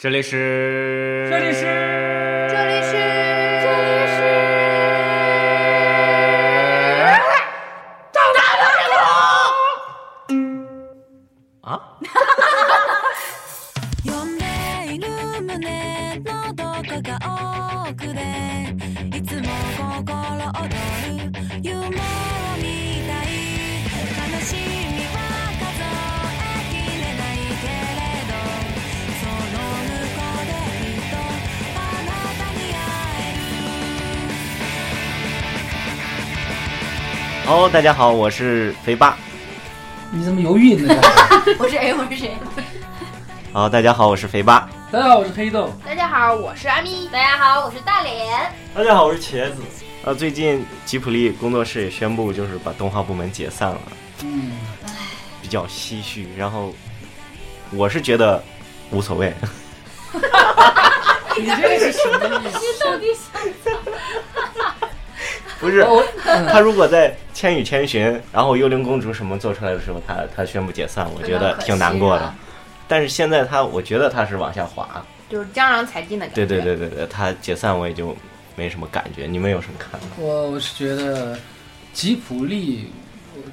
这里是，这里是，哦，大家好，我是肥爸。你怎么犹豫呢？我 是 A，我是谁？好，大家好，我是肥爸。大家好，我是黑豆。大家好，我是阿咪。大家好，我是大脸。大家好，我是茄子。呃，最近吉普力工作室也宣布，就是把动画部门解散了。嗯，比较唏嘘。然后我是觉得无所谓。你这是什么意思？你到底想？不是，他如果在《千与千寻》，然后《幽灵公主》什么做出来的时候，他他宣布解散，我觉得挺难过的。但是现在他，我觉得他是往下滑，就是江郎才尽的感觉。对对对对对，他解散我也就没什么感觉。你们有什么看法？我我是觉得吉普力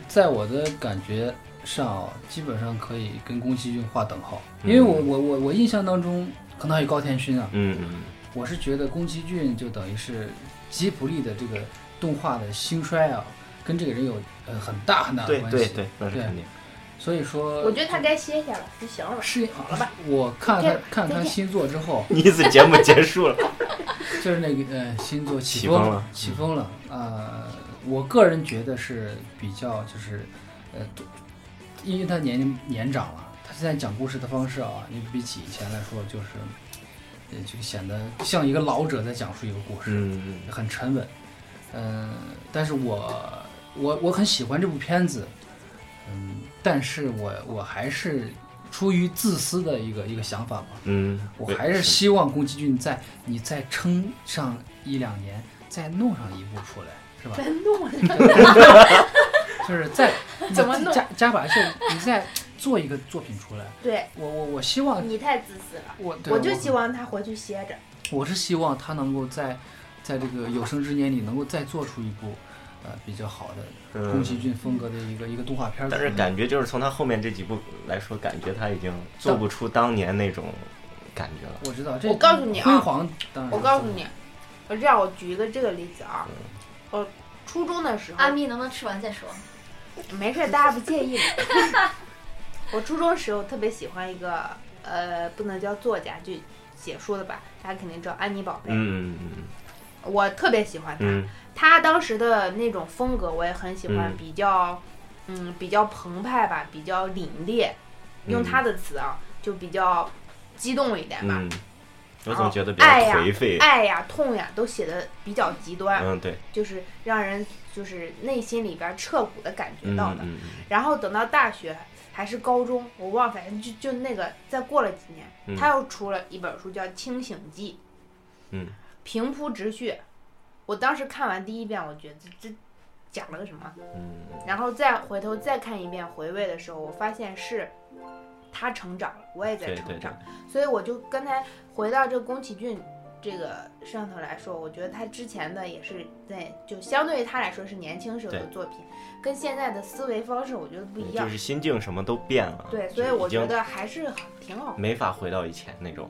在我的感觉上，基本上可以跟宫崎骏划等号，因为我我我我印象当中，可能还有高田勋啊。嗯嗯。我是觉得宫崎骏就等于是吉普力的这个。动画的兴衰啊，跟这个人有呃很大很大的关系。对对对，那是肯定。所以说，我觉得他该歇歇了，就行了。适应好了吧？我看他看他新作之后，意思节目结束了。就是那个呃，新作起风了，起风了。呃，我个人觉得是比较就是呃，因为他年龄年长了，他现在讲故事的方式啊，你比起以前来说，就是呃，就显得像一个老者在讲述一个故事，嗯嗯，很沉稳。嗯，但是我我我很喜欢这部片子，嗯，但是我我还是出于自私的一个一个想法吧，嗯，我还是希望宫崎骏在你再撑上一两年，再弄上一部出来，是吧？再弄，就是再 怎么弄加加把劲，你再做一个作品出来。对，我我我希望你太自私了，我我就希望他回去歇着。我是希望他能够在。在这个有生之年里，能够再做出一部，呃，比较好的宫崎骏风格的一个一个动画片。但是感觉就是从他后面这几部来说，感觉他已经做不出当年那种感觉了。我知道，这我告诉你啊，辉煌。我告诉你，我这样我举一个这个例子啊，我初中的时候，阿咪能不能吃完再说？没事，大家不介意。我初中时候特别喜欢一个，呃，不能叫作家，就写书的吧，大家肯定知道安妮宝贝。嗯嗯嗯。我特别喜欢他，他当时的那种风格我也很喜欢，比较，嗯，比较澎湃吧，比较凛冽，用他的词啊，就比较激动一点吧。我总觉得比较颓废，爱呀、痛呀都写的比较极端。嗯，对，就是让人就是内心里边彻骨的感觉到的。嗯然后等到大学还是高中，我忘，反正就就那个，再过了几年，他又出了一本书叫《清醒记》。嗯。平铺直叙，我当时看完第一遍，我觉得这这讲了个什么？嗯，然后再回头再看一遍回味的时候，我发现是他成长了，我也在成长，所以我就刚才回到这宫崎骏这个上头来说，我觉得他之前的也是在就相对于他来说是年轻时候的作品，跟现在的思维方式我觉得不一样，就是心境什么都变了，对，所以我觉得还是挺好，没法回到以前那种。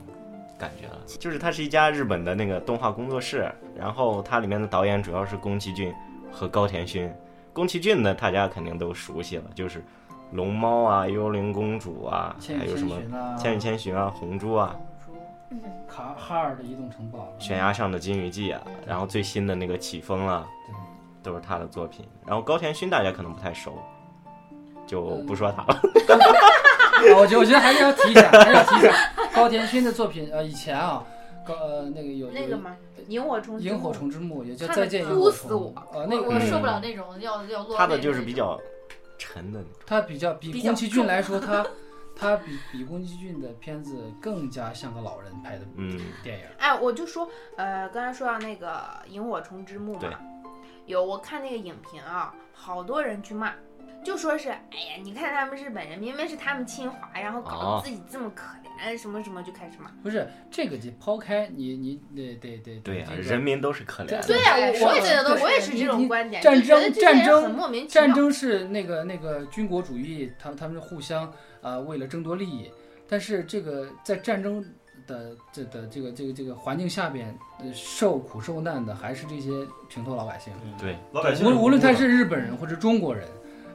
感觉了，就是它是一家日本的那个动画工作室，然后它里面的导演主要是宫崎骏和高田勋。宫崎骏呢大家肯定都熟悉了，就是《龙猫》啊，《幽灵公主》啊，还有什么《千与千寻》啊，《红猪》啊，卡哈尔的移动城堡，悬崖上的金鱼记啊，然后最新的那个起风了，都是他的作品。然后高田勋大家可能不太熟，就不说他了。我觉得我觉得还是要提一下，还是要提一下高田勋的作品。呃，以前啊，高呃那个有那个吗？萤火虫萤火虫之墓也叫再见萤火虫。我！呃，那个我受不了那种要要落。他的就是比较沉的那种。他比较比宫崎骏来说，他他比比宫崎骏的片子更加像个老人拍的电影。哎，我就说，呃，刚才说到那个萤火虫之墓嘛，有我看那个影评啊，好多人去骂。就说是，哎呀，你看他们日本人，明明是他们侵华，然后搞哦得自己这么可怜，什么什么就开始骂。不是这个，就抛开你你得得得对呀、这个人民都是可怜的。对呀、我我也觉得我也是这种观点，战争战争很莫名其妙战争是那个那个军国主义，他们他们互相啊、呃为了争夺利益，但是这个在战争的这的这个这个这个环境下边，呃，受苦受难的还是这些平头老百姓。对，老百姓无无论他无辜的是日本人或者中国人，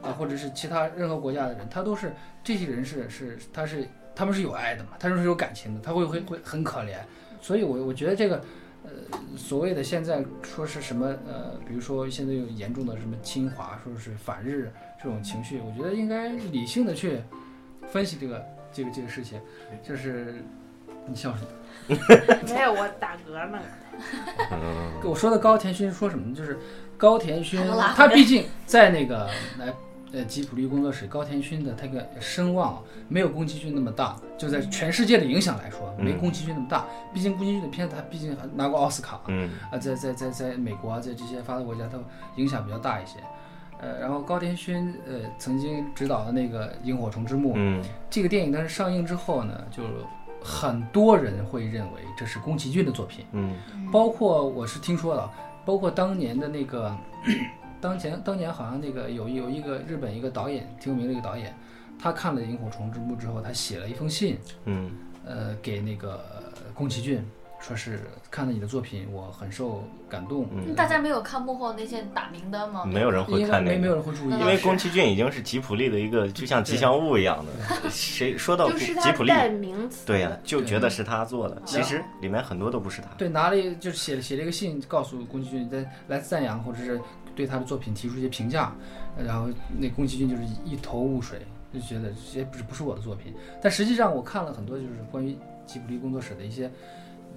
啊，或者是其他任何国家的人，他都是这些人是是他是他们是有爱的嘛，他们是有感情的，他会会会很可怜，所以我我觉得这个。呃，所谓的现在说是什么呃，比如说现在有严重的什么侵华，说是反日这种情绪，我觉得应该理性的去分析这个这个这个事情。就是你笑什么？没有我打嗝呢。嗯，我说的高田勋说什么呢？就是高田勋他毕竟在那个呃呃吉普力工作室，高田勋的他个声望没有宫崎骏那么大，就在全世界的影响来说，没嗯宫崎骏那么大。毕竟宫崎骏的片子他毕竟还拿过奥斯卡，嗯啊，在在在在美国啊，在这些发达国家，它影响比较大一些。呃，然后高田勋呃曾经执导的那个《萤火虫之墓》嗯这个电影，当时上映之后呢，就很多人会认为这是宫崎骏的作品。嗯包括我是听说了，包括当年的那个，当前当年好像那个有有一个日本一个导演挺有名的一个导演，他看了《萤火虫之墓》之后，他写了一封信，嗯呃，给那个宫崎骏，说是看了你的作品，我很受感动。嗯，大家没有看幕后那些打名单吗？没有人会看那个。没没有人会注意，因为宫崎骏已经是吉普力的一个，就像吉祥物一样的。谁说到吉普力。对呀、就觉得是他做的，其实里面很多都不是他。对，拿了一就是写写了一个信，告诉宫崎骏在来赞扬或者是对他的作品提出一些评价，呃然后那宫崎骏就是一头雾水，就觉得这些不是不是我的作品。但实际上我看了很多就是关于吉卜力工作室的一些，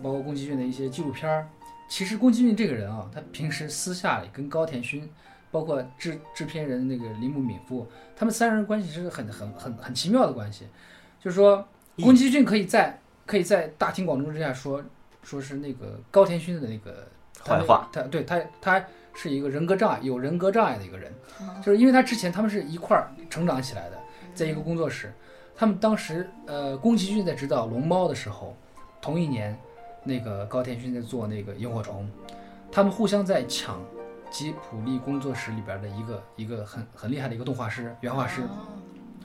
包括宫崎骏的一些纪录片儿。其实宫崎骏这个人啊，他平时私下里跟高田勋，包括制制片人那个铃木敏夫，他们三人关系是很很很很奇妙的关系。就是说，宫崎骏可以在可以在大庭广众之下说说是那个高田勋的那个坏话他对他他是一个人格障碍，有人格障碍的一个人，就是因为他之前他们是一块儿成长起来的，在一个工作室，他们当时呃宫崎骏在指导《龙猫》的时候，同一年，那个高田勋在做那个萤火虫，他们互相在抢吉普力工作室里边的一个一个很很厉害的一个动画师原画师，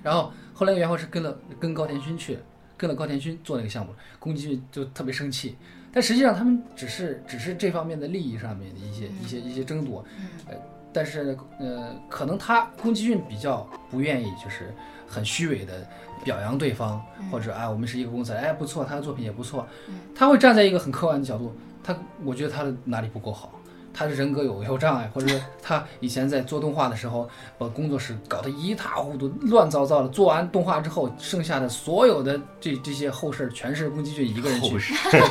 然后后来原画师跟了跟高田勋去，跟了高田勋做那个项目，宫崎骏就特别生气。但实际上他们只是只是这方面的利益上面的一些一些一些争夺，呃，但是呃，可能他宫崎骏比较不愿意就是很虚伪的表扬对方，或者啊我们是一个公司，哎不错，他的作品也不错，他会站在一个很客观的角度，他我觉得他的哪里不够好。他的人格有有障碍，或者说他以前在做动画的时候，把工作室搞得一塌糊涂、乱糟糟的。做完动画之后，剩下的所有的这这些后事儿全是宫崎骏一个人去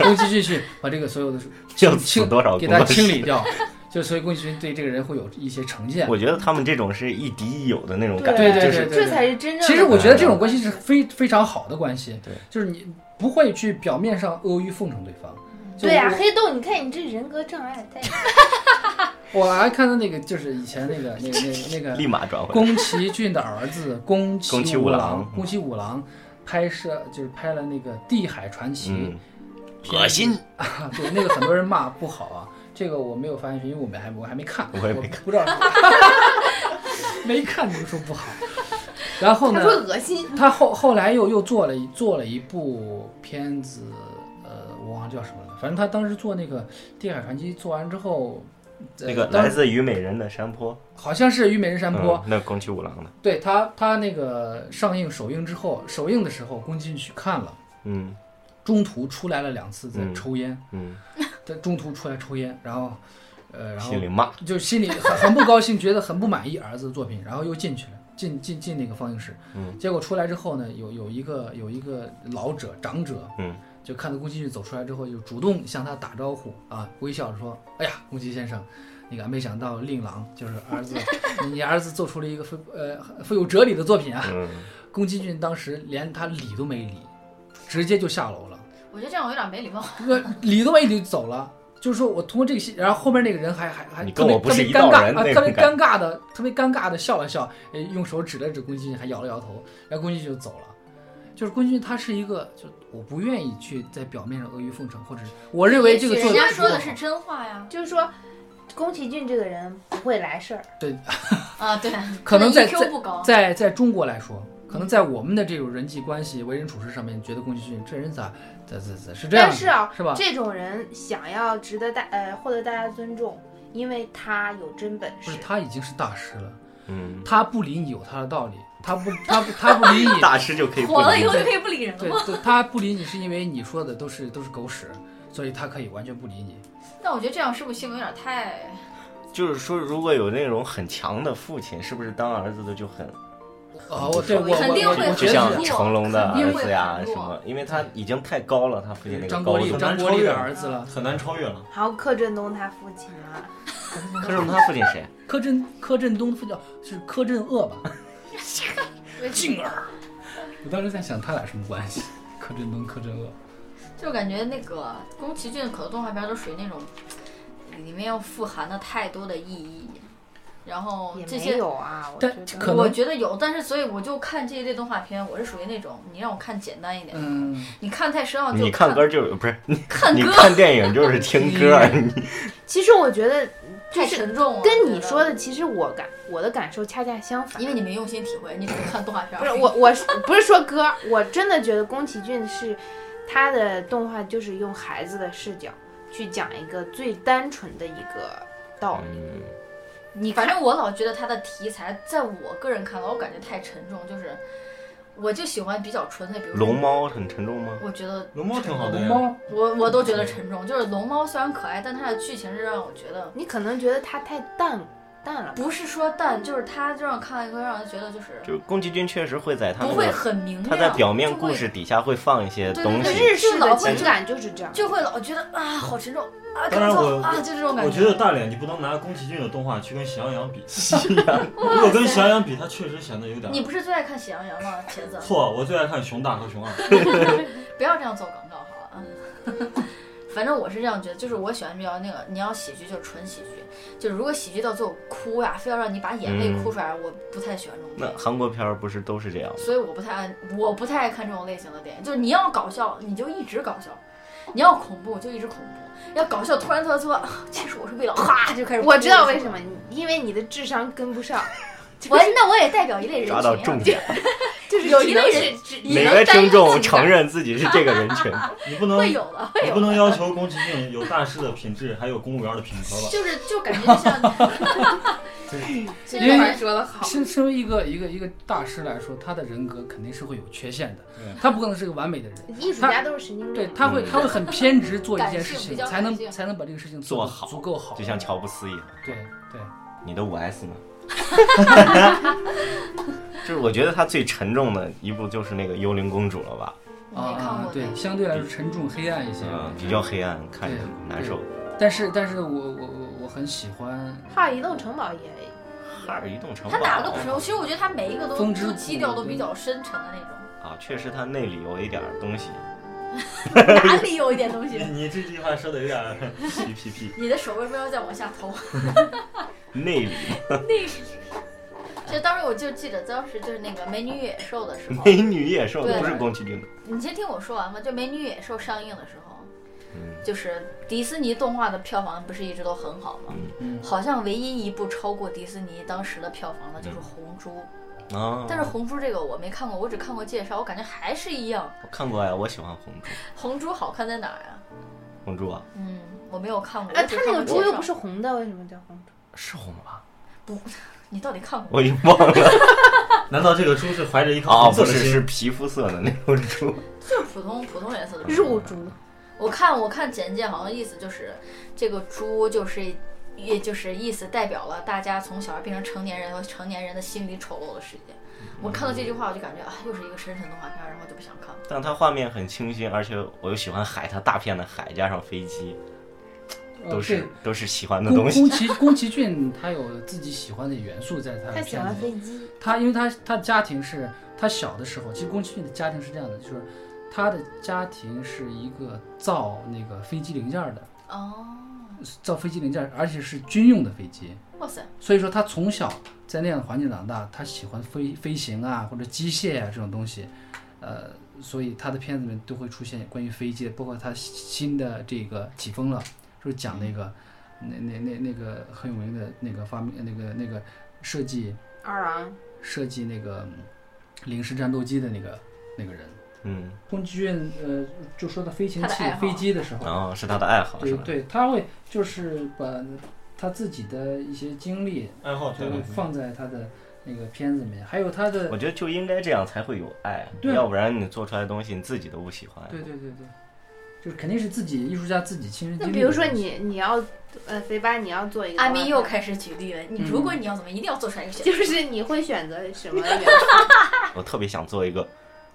宫崎骏去把这个所有的要清清多少给他清理掉。就所以宫崎骏对这个人会有一些成见。我觉得他们这种是一敌一友的那种感对觉，就是对对这才是真正。其实我觉得这种关系是非非常好的关系，对，就是你不会去表面上阿谀奉承对方。就对呀、我黑洞，你看你这人格障碍太…… 我还看到那个，就是以前那个那个那个那个立马转回来。宫崎骏的儿子宫崎宫崎五郎，宫崎五郎拍摄就是拍了那个《地海传奇》嗯，恶心啊，对，那个很多人骂不好啊，这个我没有发现，因为我们还我还没看，我也没看不知道，没看就说不好。然后呢他，说恶心，他后后来又又做了一做了一部片子，呃，我忘了叫什么了，反正他当时做那个《地海传奇》做完之后，呃那个来自虞美人的山坡，好像是虞美人山坡，嗯，那宫崎五郎的，对他，他那个上映首映之后，首映的时候，宫崎骏去看了，嗯中途出来了两次在嗯抽烟，嗯，在中途出来抽烟，然后，呃，然后心里骂，就心里很很不高兴，觉得很不满意儿子的作品，然后又进去了，进进进那个放映室，嗯。结果出来之后呢，有有一个有一个老者长者，嗯，就看到宫崎骏走出来之后，就主动向他打招呼啊，微笑着说：“哎呀，宫崎先生。”那个没想到令郎就是儿子，你儿子做出了一个富呃富有哲理的作品啊！嗯，宫崎骏当时连他理都没理，直接就下楼了，我觉得这样有点没礼貌。那理都没理就走了。就是说我通过这个戏，然后后面那个人还还还特别特跟我不是一别尴尬啊，特别尴尬的，特别尴尬的笑了笑，呃，用手指了指宫崎骏，还摇了摇头，然后宫崎骏就走了。就是宫崎骏他是一个，就我不愿意去在表面上阿谀奉承，或者是我认为这个也做得许人家说的是真话呀。就是说，宫崎骏这个人不会来事儿。对啊，对，可能在高。在在中国来说，可能在我们的这种人际关系、为人处事上面，觉得宫崎骏这人咋咋咋咋是这样，但是啊，是吧？这种人想要值得大呃获得大家尊重，因为他有真本事不是。他已经是大师了，嗯，他不理你有他的道理，他不他不他不理你，大师就可以不火了以后就可以不理人了吗？对对，他不理你是因为你说的都是都是狗屎，所以他可以完全不理你。那我觉得这样是不是性格有点太 就是说，如果有那种很强的父亲，是不是当儿子的就很啊，我对我我肯定会我我就像觉得成龙的儿子呀什么？因为他已经太高了，他父亲那个高度张国立有。张国立的儿子了，很难超越了。还有柯震东他父亲啊，柯震东他父亲谁？柯震柯震东夫叫是柯震恶吧？静儿，我当时在想他俩什么关系？柯震东柯震恶，就感觉那个宫崎骏可多动画片都属于那种里面要富含的太多的意义，然后这些有啊。我但觉得可我觉得有，但是所以我就看这一类动画片，我是属于那种你让我看简单一点，嗯，你看太深奥就你看歌就是不是你看歌你看电影就是听歌，其实我觉得就是太沉重了，跟你说的，其实我感我的感受恰恰相反因。为你没用心体会，你只是看动画片儿。不是我，我是不是说歌？我真的觉得宫崎骏是他的动画，就是用孩子的视角去讲一个最单纯的一个道理。嗯你，反正我老觉得他的题材，在我个人看来，我感觉太沉重，就是我就喜欢比较纯粹，比如说龙，猫很沉重吗？我觉得龙猫挺好的呀，龙猫我我都觉得沉重，就是龙猫虽然可爱，但它的剧情是让我觉得你可能觉得它太淡淡了，不是说淡，就是它就让看了一个让人觉得就是就宫崎骏确实会在他不会很明亮，他在表面故事底下会放一些东西，对对日式的就老会情感就是这样。就会老觉得啊好沉重啊，当然看不懂我啊，就这种感觉我觉得大脸你不能拿宫崎骏的动画去跟喜羊羊比，如果跟喜羊羊比，他确实显得有点你不是最爱看喜羊羊吗，茄子？错。我最爱看熊大和熊二，不要这样做广告好了。反正我是这样觉得，就是我喜欢比较那个，你要喜剧就是纯喜剧，就是如果喜剧到最后哭呀，非要让你把眼泪哭出来，我不太喜欢这种那。韩国片儿不是都是这样吗？所以我不太爱，我不太爱看这种类型的电影。就是你要搞笑，你就一直搞笑；你要恐怖，就一直恐怖；要搞笑，突然特说，啊其实我是为了哈就开始哭。我知道为什么，因为你的智商跟不上，我那我也代表一类人群、啊，抓到重点，就是有一只能是类人只你哪个听众承认自己是这个人群？你不能会有的，会有。你不能要求宫崎骏有大师的品质，还有公务员的品格吧？就是就感觉就像，这因为说的好。身身为一个一个一个大师来说，他的人格肯定是会有缺陷的对，他不可能是个完美的人。艺术家都是神经病对，病。他会他会很偏执做一件事情，才能才能把这个事情得做好足够好。就像乔布斯一样。对对，你的五 S 呢？就是我觉得他最沉重的一部就是那个《幽灵公主》了吧？啊对相对来说沉重黑暗一些。嗯，比较黑暗，看着难受。但是但是我我我我很喜欢哈尔移动城堡也哈尔移动城堡，他哪个不是？其实我觉得他每一个都都基调都比较深沉的那种。啊，确实它那里有一点东西。哪里有一点东西？你这句话说的有点皮皮皮，你的手为什么要再往下投？内里其实当时我就记得，当时就是那个《美女与野兽》的时候，美女野兽不是宫崎骏的。你先听我说完吧。就《美女与野兽》上映的时候，嗯就是迪士尼动画的票房不是一直都很好吗？嗯好像唯一一部超过迪士尼当时的票房的就是《红猪》，啊，但是《红猪》这个我没看过，我只看过介绍，我感觉还是一样。我看过呀，我喜欢红猪。红猪好看在哪儿啊？红猪啊，嗯，我没有看过。啊，我只他那个猪又不是红的，为什么叫红猪？是红吧？不 你到底看过吗？我已经忘了。难道这个猪是怀着一颗哦，红色的不是，是？皮肤色的那种猪。就是普通普通颜色的猪肉猪。我看我看简介，好像意思就是这个猪就是，也就是意思代表了大家从小孩变成成年人和成年人的心理丑陋的世界。我看到这句话，我就感觉啊，又是一个深沉动画片，然后就不想看了。但它画面很清新，而且我又喜欢海，它大片的海加上飞机，呃都是对都是喜欢的东西。宫崎宫崎骏他有自己喜欢的元素在他的他喜欢。飞机，他因为他他家庭是他小的时候，其实宫崎骏的家庭是这样的，就是他的家庭是一个造那个飞机零件儿的，哦，造飞机零件，而且是军用的飞机。哇塞，所以说他从小在那样的环境长大，他喜欢飞飞行啊或者机械啊这种东西，呃，所以他的片子里面都会出现关于飞机的，包括他新的这个起风了，就是讲那个那那那那个很有名的那个发明那个那个设计二郎设计那个零式战斗机的那个那个人。嗯，宫崎骏呃，就说到飞行器飞机的时候，然后是他的爱好是吧？对对，他会就是把他自己的一些经历，爱好就放在他的那个片子里面，还有他的我觉得就应该这样才会有爱，对要不然你做出来的东西你自己都不喜欢。对对对对，就是肯定是自己艺术家自己亲身经历那比如说你你要呃肥八你要做一个阿咪又开始举例了。你嗯如果你要怎么，一定要做出来一个选择。就是你会选择什么？我特别想做一个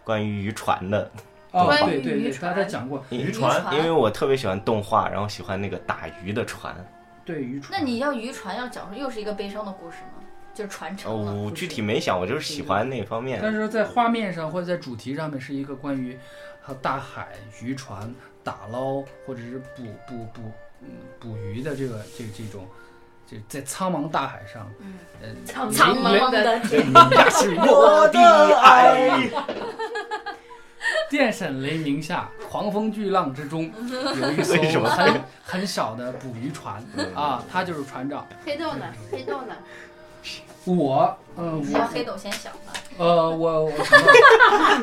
关于渔船的，哦，关于对对对，渔船他他讲过渔船因为我特别喜欢动画，然后喜欢那个打鱼的船。对渔船，那你要渔船要讲述又是一个悲伤的故事吗？就是传呃，承了。我具体没想，我就是喜欢那方面。但是说在画面上或者在主题上面是一个关于还有大海、渔船、打捞或者是捕捕捕嗯捕鱼的这个这这种，就在苍茫大海上，嗯，呃，苍茫的天，那是 我的爱。电闪雷鸣下，狂风巨浪之中，有一艘为什么很很小的捕鱼船嗯啊，他就是船长。黑豆呢？黑豆呢？我，嗯、我，要黑豆先想吧。呃，我我什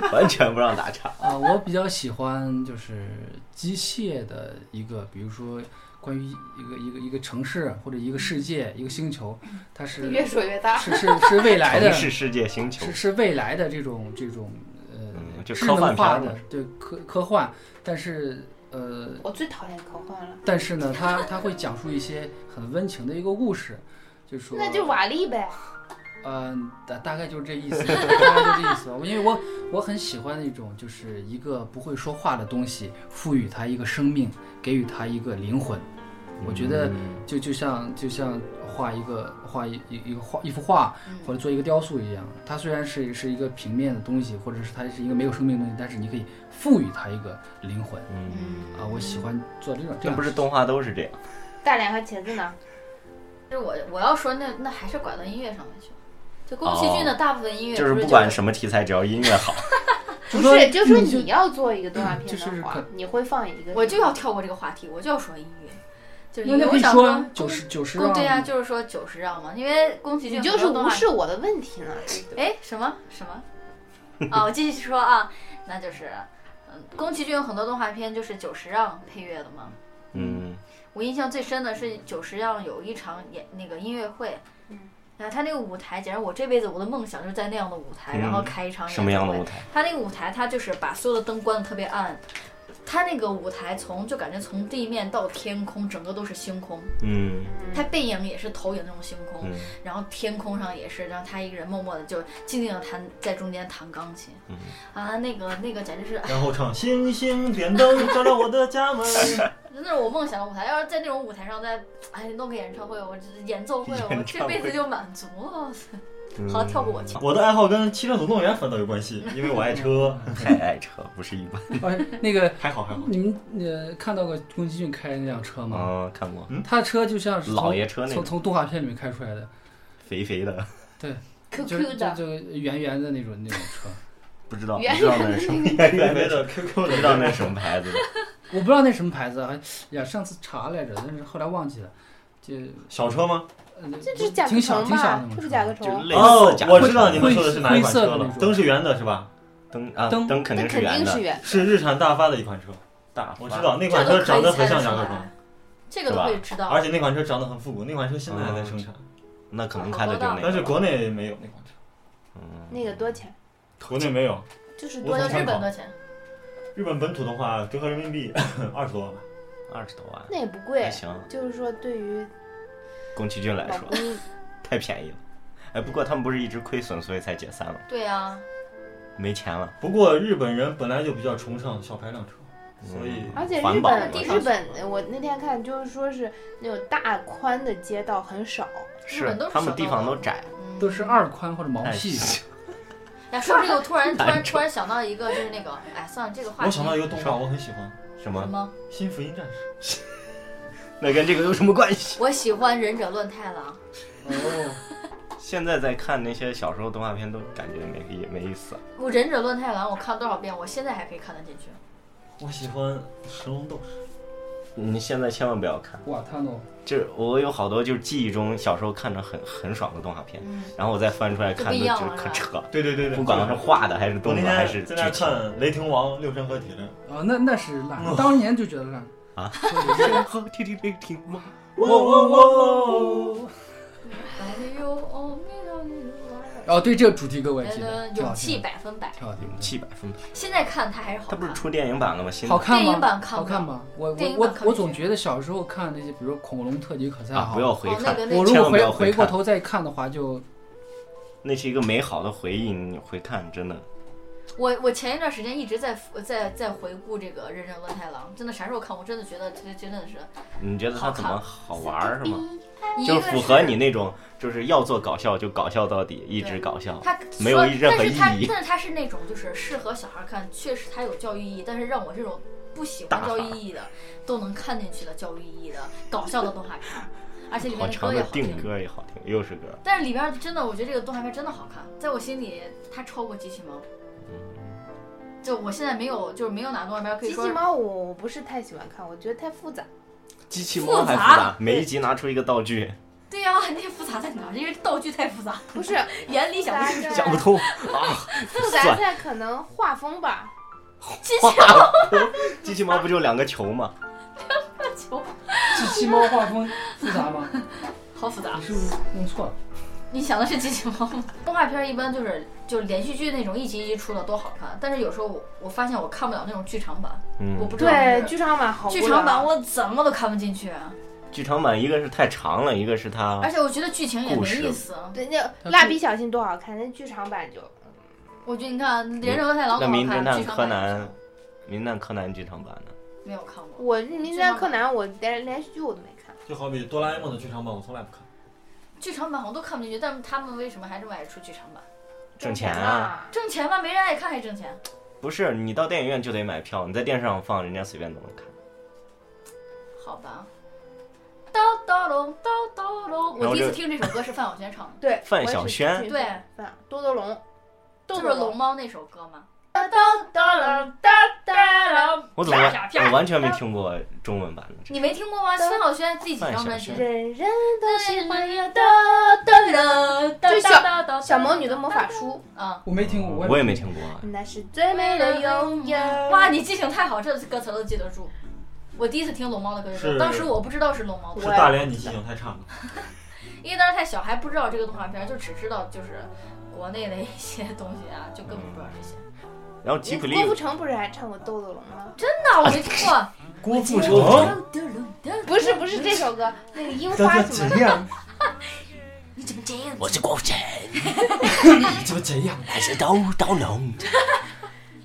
么？完全不让打岔。啊，我比较喜欢就是机械的一个，比如说关于一个一个一个城市或者一个世界、一个星球，它是 越说越大。是是是未来的城，市世界星球是，是未来的这种这种呃嗯就智科幻能化的，对科科幻，但是呃，我最讨厌科幻了，但是呢，它它会讲述一些很温情的一个故事，就是说，那就瓦力呗。嗯，大大概就是这意思，大概就这意思吧。因为我我很喜欢那种，就是一个不会说话的东西，赋予它一个生命，给予它一个灵魂。我觉得嗯就就像就像画一个画一一一个画一幅画，或者做一个雕塑一样。它虽然是是一个平面的东西，或者是它是一个没有生命的东西，但是你可以赋予它一个灵魂嗯，啊。我喜欢做这种这样这不是动画都是这样？大脸和茄子呢？就是我我要说那那还是拐到音乐上面去了。就宫崎骏的大部分音乐就是是不管什么题材，只要音乐好，不，就说就说你要做一个动画片就是的话可，你会放一个。我就要跳过这个话题，我就要说音乐。就是那因为我想说说九十九十让宫对啊，就是说九十让嘛，因为宫崎骏你就是很多动画无视我的问题呢。哎，什么什么？啊，我继续说啊，那就是，嗯，宫崎骏有很多动画片就是九十让配乐的嘛。嗯，我印象最深的是九十让有一场演那个音乐会，嗯，然后他那个舞台，简直我这辈子我的梦想就是在那样的舞台，然后嗯开一场演什么样的舞台？他那个舞台，他就是把所有的灯关的特别暗，他那个舞台从就感觉从地面到天空，整个都是星空，嗯他背影也是投影那种星空，嗯然后天空上也是，然后他一个人默默的就静静的弹在中间弹钢琴，嗯啊，那个那个简直是，然后唱星星点灯照亮我的家门。那是我梦想的舞台。要是在那种舞台上再哎弄个演唱会，我这演奏会，我这 辈子就满足了。嗯好，跳过我去。我的爱好跟《汽车总动员》反倒有关系，因为我爱车。太爱车，不是一般。哎，那个还好还好，你们呃看到过宫崎骏开的那辆车吗？嗯，看过他的车就像是老爷车那从种从动画片里面开出来的，肥肥的，对 QQ 的，就就圆圆的那种那种车。不知道不圆知道那是什么，圆圆的 QQ 不的，知道那是什么牌子。我不知道那什么牌子，啊呀上次查来着，但是后来忘记了。就小车吗？呃这是甲壳虫吧？挺小的那种车是甲壳虫？哦，我知道你们说的是哪一款车了灯是圆的是吧？灯啊灯灯肯定是圆的，是日产大发的一款车，大我知道那款车长得很像甲壳虫，来，这个都可以知道。而且那款车长得很复古，那款车现在还在生产，那可能开的就那个。但是国内没有那款车，嗯那个多钱？国内没有。就是我多日本多钱？日本本土的话，折合人民币 二十多万吧。二十多万，那也不贵还。行。就是说，对于宫崎骏来说，太便宜了。哎，不过他们不是一直亏损，所以才解散了，对啊，没钱了。不过日本人本来就比较崇尚小排量车，所以而且日本嘛日本，我那天看就是说是那种大宽的街道很少，是日本都是他们地方都窄，嗯都是二宽或者毛哎细。哎，说这个，我突然 突然突然想到一个，就是那个，哎，算了，这个话题我想到一个动画，我很喜欢，什么什么？《新福音战士》。那跟这个有什么关系？我喜欢忍者乱太郎。哦，现在在看那些小时候动画片，都感觉没也没意思。我忍者乱太郎我看多少遍，我现在还可以看得进去。我喜欢神龙斗士。你现在千万不要看，哇，他诺，就是我有好多就是记忆中小时候看着很很爽的动画片，嗯，然后我再翻出来看，就是可扯。对对对对，不管是画的还是动作还是天在那看雷霆王六神合体的，啊，那那是烂，当年就觉得烂。啊，和踢踢踢踢吗？哇哇哇！哎呦哦哦，对这个主题歌我也记得，勇气百分百。挺好听的。七百分，现在看它还是好看。它不是出电影版了吗？新的好看吗？电影版看好看吗？我我我我总觉得小时候看那些，比如《恐龙特级可赛不要回看我如果回回过，头再看的话，就那是一个美好的回忆，你回看真的。我我前一段时间一直在在在回顾这个《认真乱太郎》，真的啥时候看？我真的觉得这真的是你觉得他怎么好玩儿是吗？就是符合你那种，就是要做搞笑就搞笑到底，一直搞笑。他没有说任何但是它意义但是他是那种就是适合小孩看，确实他有教育意义，但是让我这种不喜欢教育意义的都能看进去的教育意义的搞笑的动画片儿，而且里面的歌也好听定。歌也好听，又是歌。但是里边真的，我觉得这个动画片真的好看，在我心里它超过机器猫。就我现在没有，就是没有哪个动画片可以说机器猫我我不是太喜欢看，我觉得太复杂。机器猫还复复杂杂，每一集拿出一个道具，对呀、那复杂在哪儿？因为道具太复杂，不是眼里想不清楚。想不通啊！复杂在可能画风吧。机器猫机器猫不就两个球吗？两个球机器猫画风复杂吗？好复杂你。是不是弄错了？你想的是机器猫吗？动画片一般就是就是连续剧那种一集一集出的多好看，但是有时候我我发现我看不了那种剧场版，我嗯，不知道对，剧场版好。剧场版我怎么都看不进去，剧场版一个是太长了，一个是它而且我觉得剧情也没意思。对那蜡笔小新多好看，那剧场版就我觉得你看《忍者乱太郎》那多好看，名侦探柯南名侦探柯南剧场版呢，没有看过。我《名侦探柯南》我连连续剧我都没看。就好比哆啦 A 梦的剧场版，我从来不看。剧场版好像都看不进去，但是他们为什么还这么爱出剧场版？挣钱啊！挣钱吗？没人爱看还挣钱？不是你到电影院就得买票，你在电视上放，人家随便都能看。好吧。叨叨龙叨叨龙，我第一次听这首歌是范晓萱唱的，对，范晓萱去对范多多龙，就是龙猫那首歌吗？我怎么我完全没听过中文版的你没听过吗？范晓萱第几张专辑？人人都喜欢呀哒哒哒哒就小哒哒小魔女的魔法书，啊！我没听过，我也没听过。那是最美的拥有。哇，你记性太好，这歌词都记得住。我第一次听龙猫的歌是当时我不知道是龙猫是，大连你记性太差了。因为当时太小，还不知道这个动画片，就只知道就是国内的一些东西啊，就根本不知道这些。然后吉普力郭富城不是还唱过《豆豆龙》吗？真的，我没听过。郭富城，不是不是这首歌，那个樱花什么的。样？你怎么这样？我是郭富城，你怎么这样？还是刀刀龙？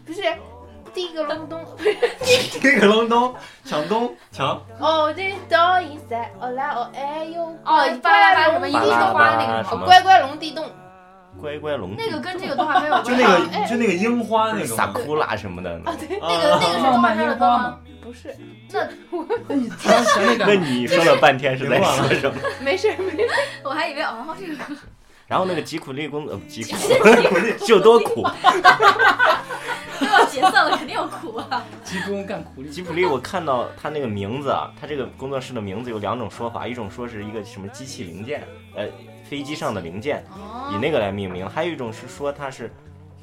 不是第一个隆咚，这个隆咚，抢东抢，哦，这哆一塞，哦啦哦哎呦，哦，巴拉巴什么一地巴拉花那个什么哦乖乖龙地洞，乖乖龙，那个跟这个动画片有关 就那个就那个樱花那种萨。库拉什么的。啊对，那个那个是动画片的歌吗？不是，那你突然想那那个，你说了半天是在说什么？没事没事，我还以为哦这个 然后那个吉普力工呃吉普就多苦，都要解散了，肯定要苦啊。集中干苦力。吉普力我看到他那个名字啊，他这个工作室的名字有两种说法，一种说是一个什么机器零件，呃，飞机上的零件，以哦，那个来命名；还有一种是说它是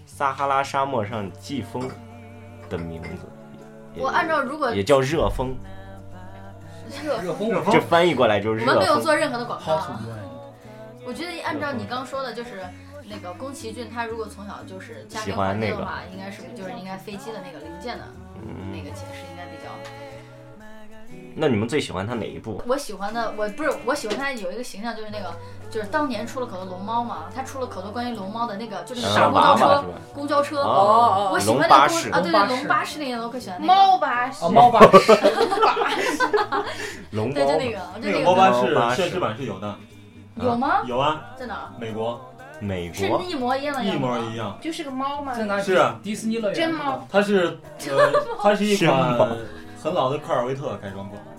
撒哈拉沙漠上季风的名字，我按照如果也叫热风，热，热风热这翻译过来就是我们没有。做任何的广告。我觉得按照你刚说的，就是那个宫崎骏，他如果从小就是家喜庭欢那个环境的话，应该是就是应该飞机的那个零件的嗯那个解释应该比较。那你们最喜欢他哪一部？我喜欢的我不是我喜欢他有一个形象就是那个就是当年出了可多龙猫嘛，他出了可多关于龙猫的那个就是公交车公交车。哦我喜欢那个公啊，对对，龙巴士那个我可喜欢那个。猫巴士哦，，猫巴士，龙猫对，就那个，就那个。猫巴士士设置版是有的，有吗？有啊，在哪？美国美国是一模一样的一模一样。就是个猫吗？在哪？是啊迪士尼乐园。真猫。它是呃，它是一款很老的科尔维特改装过，哦，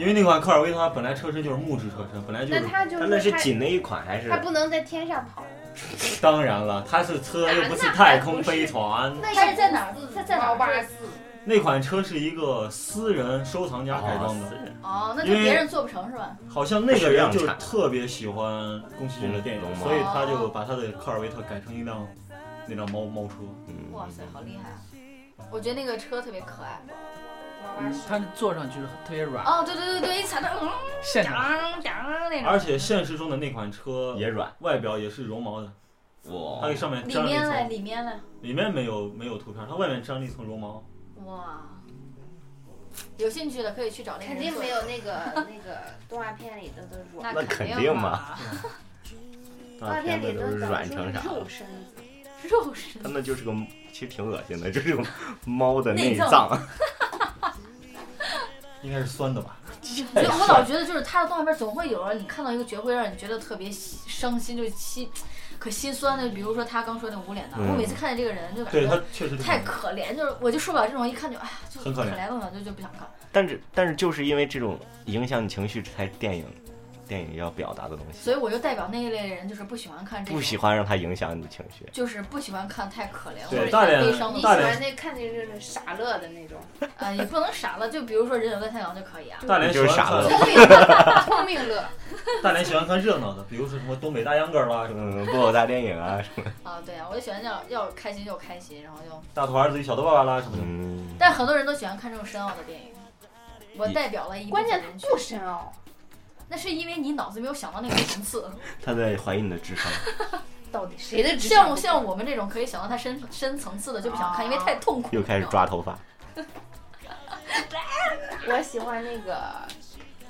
因为那款科尔维它本来车身就是木质车身，本来就是。那它就它那是紧的一款还是它？不能在天上跑。当然了，它是车又不是太空飞船。那它是在哪儿？它在哪儿？猫巴士那款车是一个私人收藏家改装的，哦，那就别人做不成是吧？好像那个人就特别喜欢宫崎骏的电影所以他就把他的科尔维特改成一辆那辆猫猫车。嗯哇塞，好厉害啊！我觉得那个车特别可爱。嗯它坐上去是特别软，哦，对对对对，一踩到嗯，现场当当那种。而且现实中的那款车也软，外表也是绒毛的，哇它给，上面里粘了一面嘞，层，里面嘞，里面没有没有图片，它外面粘了一层绒毛。哇！有兴趣的可以去找那个肯定没有那个 那个动画片里的的软。那肯肯定嘛嘛。动画片里都是软成啥？肉身子。肉身它那就是个，其实挺恶心的，就是个猫的内脏。应该是酸的吧？所以 我老觉得，就是他的动画片总会有人，你看到一个角会让你觉得特别心伤心，就心可心酸的。比如说他刚说那无脸男，嗯我每次看见这个人就感觉确实太可怜，就是我就受不了这种，一看就哎呀，就很可怜怜的我就就不想看。但是但是就是因为这种影响你情绪，这才电影电影要表达的东西。所以我就代表那一类人，就是不喜欢看这种，不喜欢让它影响你的情绪。就是不喜欢看太可怜或者太悲伤的你喜欢那看那就是傻乐的那种，呃，也不能傻乐，就比如说人有个太阳就可以啊。大连就是傻乐，聪明乐，聪明乐。大连喜欢看热闹的，比如说什么东北大秧歌啦，什么嗯，布偶大电影啊什么。啊，对啊，我就喜欢这样，要开心就开心，然后就，大头儿子与小头爸爸啦什么的。嗯，但很多人都喜欢看这种深奥的电影。我代表了一部关分人群键它不深奥，那是因为你脑子没有想到那个层次。他在怀疑你的智商。到底谁的智商？像像我们这种可以想到他深深层次的就不想看，因为太痛苦。又开始抓头发。我喜欢那个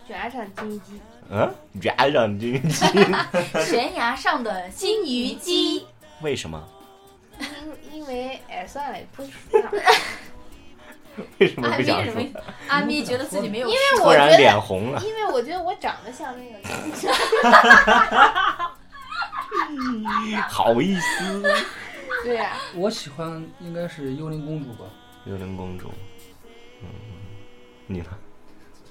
悬崖上金鱼姬，嗯，染上金鸡，悬崖上的金鱼姬。为什么？因因为哎算了，不说了，为什么阿咪不想说？阿咪觉得自己没有因为突然我觉得，脸红了。因为我觉得我长得像那个，好意思。对呀、我喜欢应该是幽灵公主吧，幽灵公主。嗯，你呢？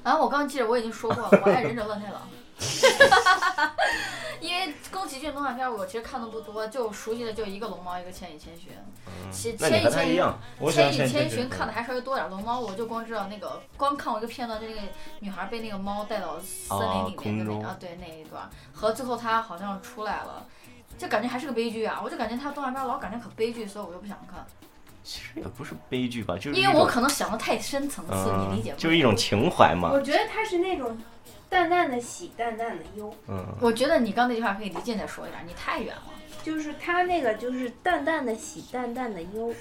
啊，我刚记得我已经说过了，我爱忍者乱太郎。因为宫崎骏动画片我其实看的不多，就熟悉的就一个龙猫，一个千与千寻。其那你和他一样。我喜欢千与千寻千与千寻寻看的还稍微多点，龙猫我就光知道那个，光看过一个片段，就那个女孩被那个猫带到森林里面的那个啊，对那一段，和最后她好像出来了，就感觉还是个悲剧啊！我就感觉他动画片老感觉可悲剧，所以我就不想看，其实也不是悲剧吧，就是因为我可能想的太深层次，嗯你理解不？就是一种情怀嘛。我觉得它是那种淡淡的喜，淡淡的忧，嗯，我觉得你刚那句话可以离近再说一点，你太远了。就是他那个就是淡淡的喜，淡淡的忧。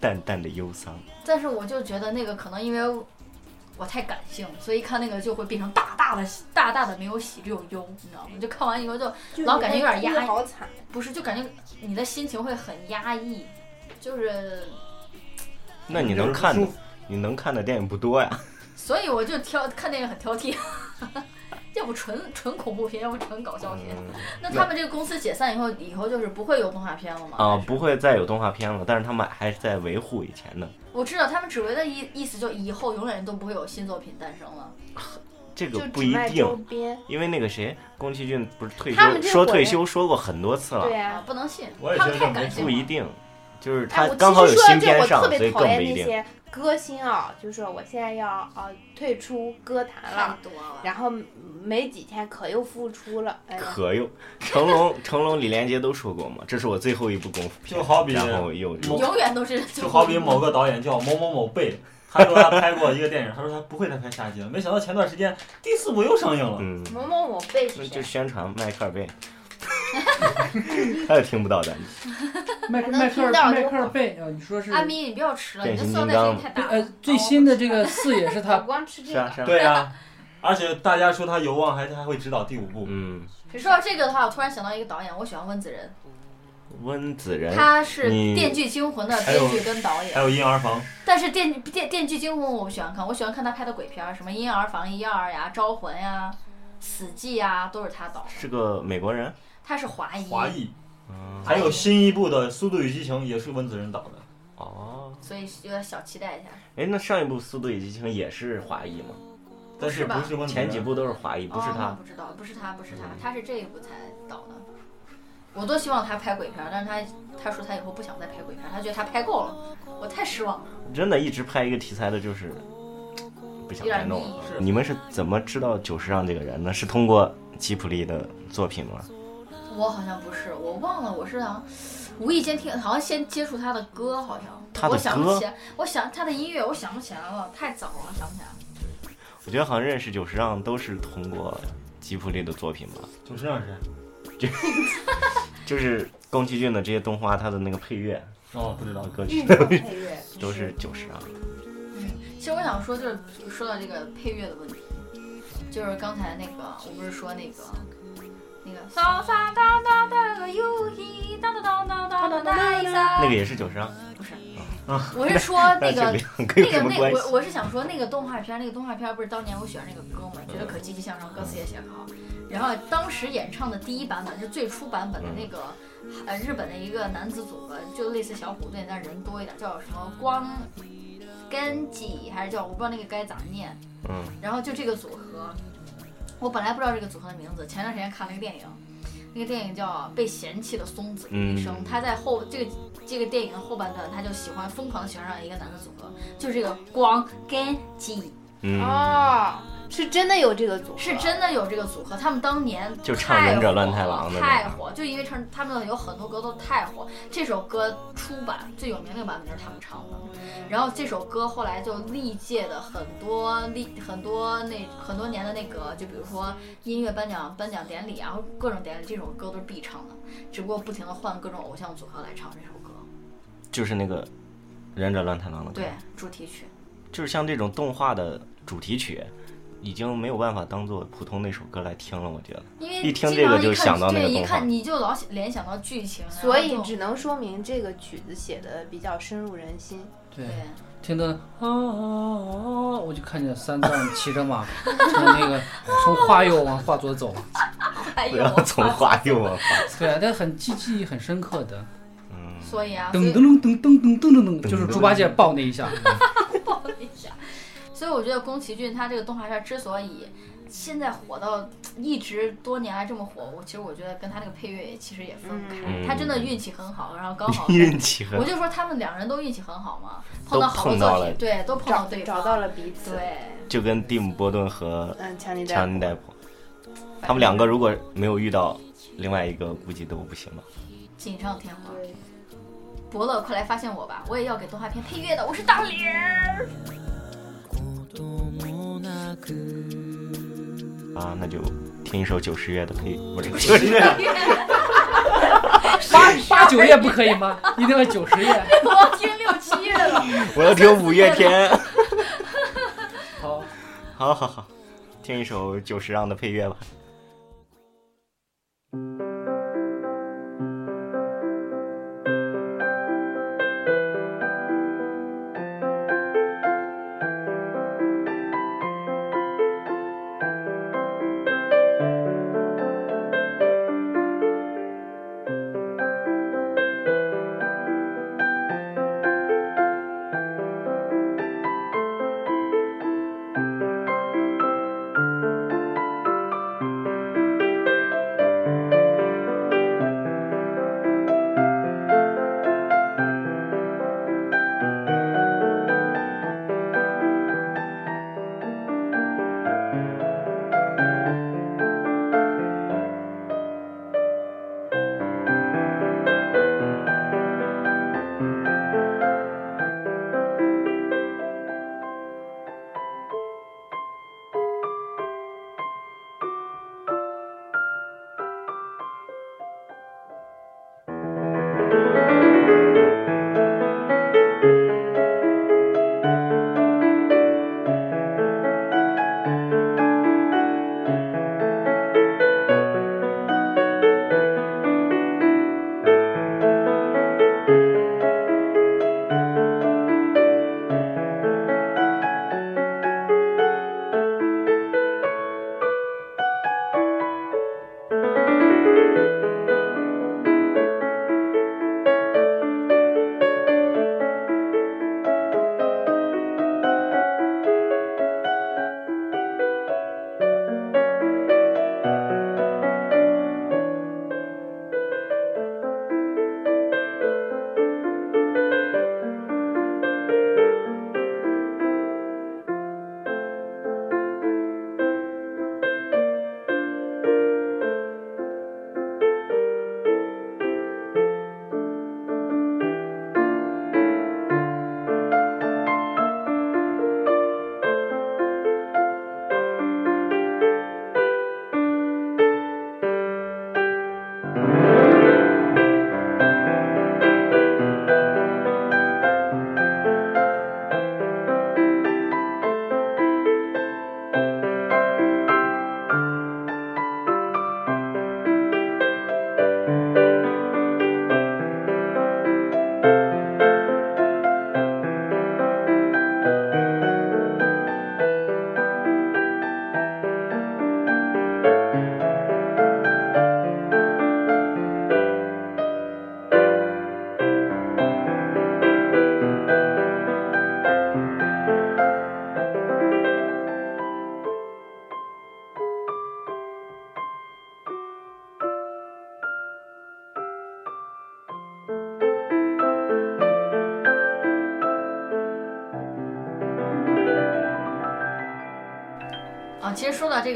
淡淡的忧伤。但是我就觉得那个可能因为我太感性，所以看那个就会变成大大的大大的没有喜只有忧，你知道吗？就看完以后就就老感觉有点压抑好惨。不是，就感觉你的心情会很压抑，就是那你能看的，你能看的电影不多呀。所以我就挑看电影很挑剔，要不纯纯恐怖片，要不纯搞笑片。嗯那他们这个公司解散以后，以后就是不会有动画片了吗？啊，不会再有动画片了，但是他们还是在维护以前的。我知道他们只为的意意思，就以后永远都不会有新作品诞生了。这个不一定，因为那个谁，宫崎骏不是退他们休说退休说过很多次了对，啊呀、，不能信，太觉得没感性了。不一定，就是哎，他我刚好有新片上，我特所以别讨厌更不一定。歌星啊，就说我现在要啊退出歌坛了，多了。然后没几天可又复出了，哎，可又成龙、成龙、李连杰都说过嘛，这是我最后一部功夫片，就好比然后又永远都是就好比某个导演叫某某某贝，他说他拍过一个电影，他说他不会再拍下集了，没想到前段时间第四部又上映了。嗯，某某某贝是就？宣传迈克尔贝，他也听不到咱们。能迈克迈克听到就尔迈克尔好贝啊，你说是阿咪，你不要吃了，你的塑料金刚袋声音太大了。呃最新的这个四也是我他，光吃这个，对啊而且大家说他有望还还会指导第五部。嗯，说到这个的话，我突然想到一个导演，我喜欢温子仁，温子仁，他是《你电锯惊魂》的编剧跟导演。还有婴儿房，但是电电电锯惊魂我不喜欢看，我喜欢看他拍的鬼片儿，什么《婴儿房一二》呀、《招魂》呀、《死寂》呀，都是他导的。是个美国人，他是华裔，华裔，嗯，还有新一部的《速度与激情》也是温子仁导的。哦，所以有点小期待一下。哎，那上一部《速度与激情》也是华裔吗？但是不是温子仁前几部都是华裔，不是他。不知道，不是他，不是他，他是这一部才导的。我多希望他拍鬼片儿，但是他他说他以后不想再拍鬼片儿，他觉得他拍够了，我太失望了。真的一直拍一个题材的，就是不想再弄了。你们是怎么知道久石让这个人呢？是通过吉普力的作品吗？我好像不是，我忘了，我是好像无意间听，好像先接触他的歌，好像他的我想不起来，我想他的音乐，我想不起来了，太早了，想不起来了。我觉得好像认识久石让都是通过吉普力的作品吧，久石让是谁？就是宫崎骏的这些动画，他的那个配乐哦，不知道。歌曲配乐 都是久石让。其实我想说，就是说到这个配乐的问题，就是刚才那个，我不是说那个那个哒哒哒个游戏哒哒哒哒哒哒哒那个也是九十啊，不是，我是说那个。那个那？我我是想说那个动画片，那个动画片不是当年我喜欢那个歌嘛，觉得可积极向上，歌词也写得好。然后当时演唱的第一版本是最初版本的那个，呃，日本的一个男子组合，就类似小虎队，但人多一点，叫什么光根基还是叫我不知道那个该咋念。嗯，然后就这个组合，我本来不知道这个组合的名字，前段时间看了一个电影，那个电影叫《被嫌弃的松子一生》，嗯他在后这个这个电影的后半段，他就喜欢疯狂的喜欢上一个男的组合，就是这个光根基，嗯，哦，是真的有这个组合，是真的有这个组合，他们当年就唱太忍者乱太郎的太火，就因为唱他们有很多歌都太火，这首歌出版最有名的版本就是他们唱的。然后这首歌后来就历届的很多历很多那很多年的那个，就比如说音乐颁奖颁奖典礼啊，或各种典礼，这首歌都是必唱的，只不过不停的换各种偶像组合来唱这首歌。就是那个忍者乱太郎的歌。对，主题曲。就是像这种动画的主题曲，已经没有办法当做普通那首歌来听了。我觉得，因为一听这个就想到那个对，一动画看你就老联想到剧情，所以只能说明这个曲子写的比较深入人心。对，对。听的啊啊啊，我就看见三藏骑着马 从那个从花右往画左走，不要从花右往画。对啊，但很记记忆很深刻的，嗯，所以啊，噔噔噔噔噔噔噔噔，就是猪八戒抱那一下。所以我觉得宫崎骏他这个动画片之所以现在火到一直多年来这么火，我其实我觉得跟他那个配乐也其实也分不开。嗯他真的运气很好，然后刚好 运气很我就说他们两人都运气很好嘛，碰到好的作品，对，都碰到对方，找到了彼此。，对，就跟蒂姆·波顿和嗯，强尼戴强尼戴普，他们两个如果没有遇到另外一个，估计都不行了。锦上添花。伯乐，快来发现我吧，我也要给动画片配乐的，我是大脸儿。啊，那就听一首九十月的配，不是九十月，八八九月不可以吗？一定要九十月。我要听六七月了。我要听五月天。好，好好好，听一首九十让的配乐吧。「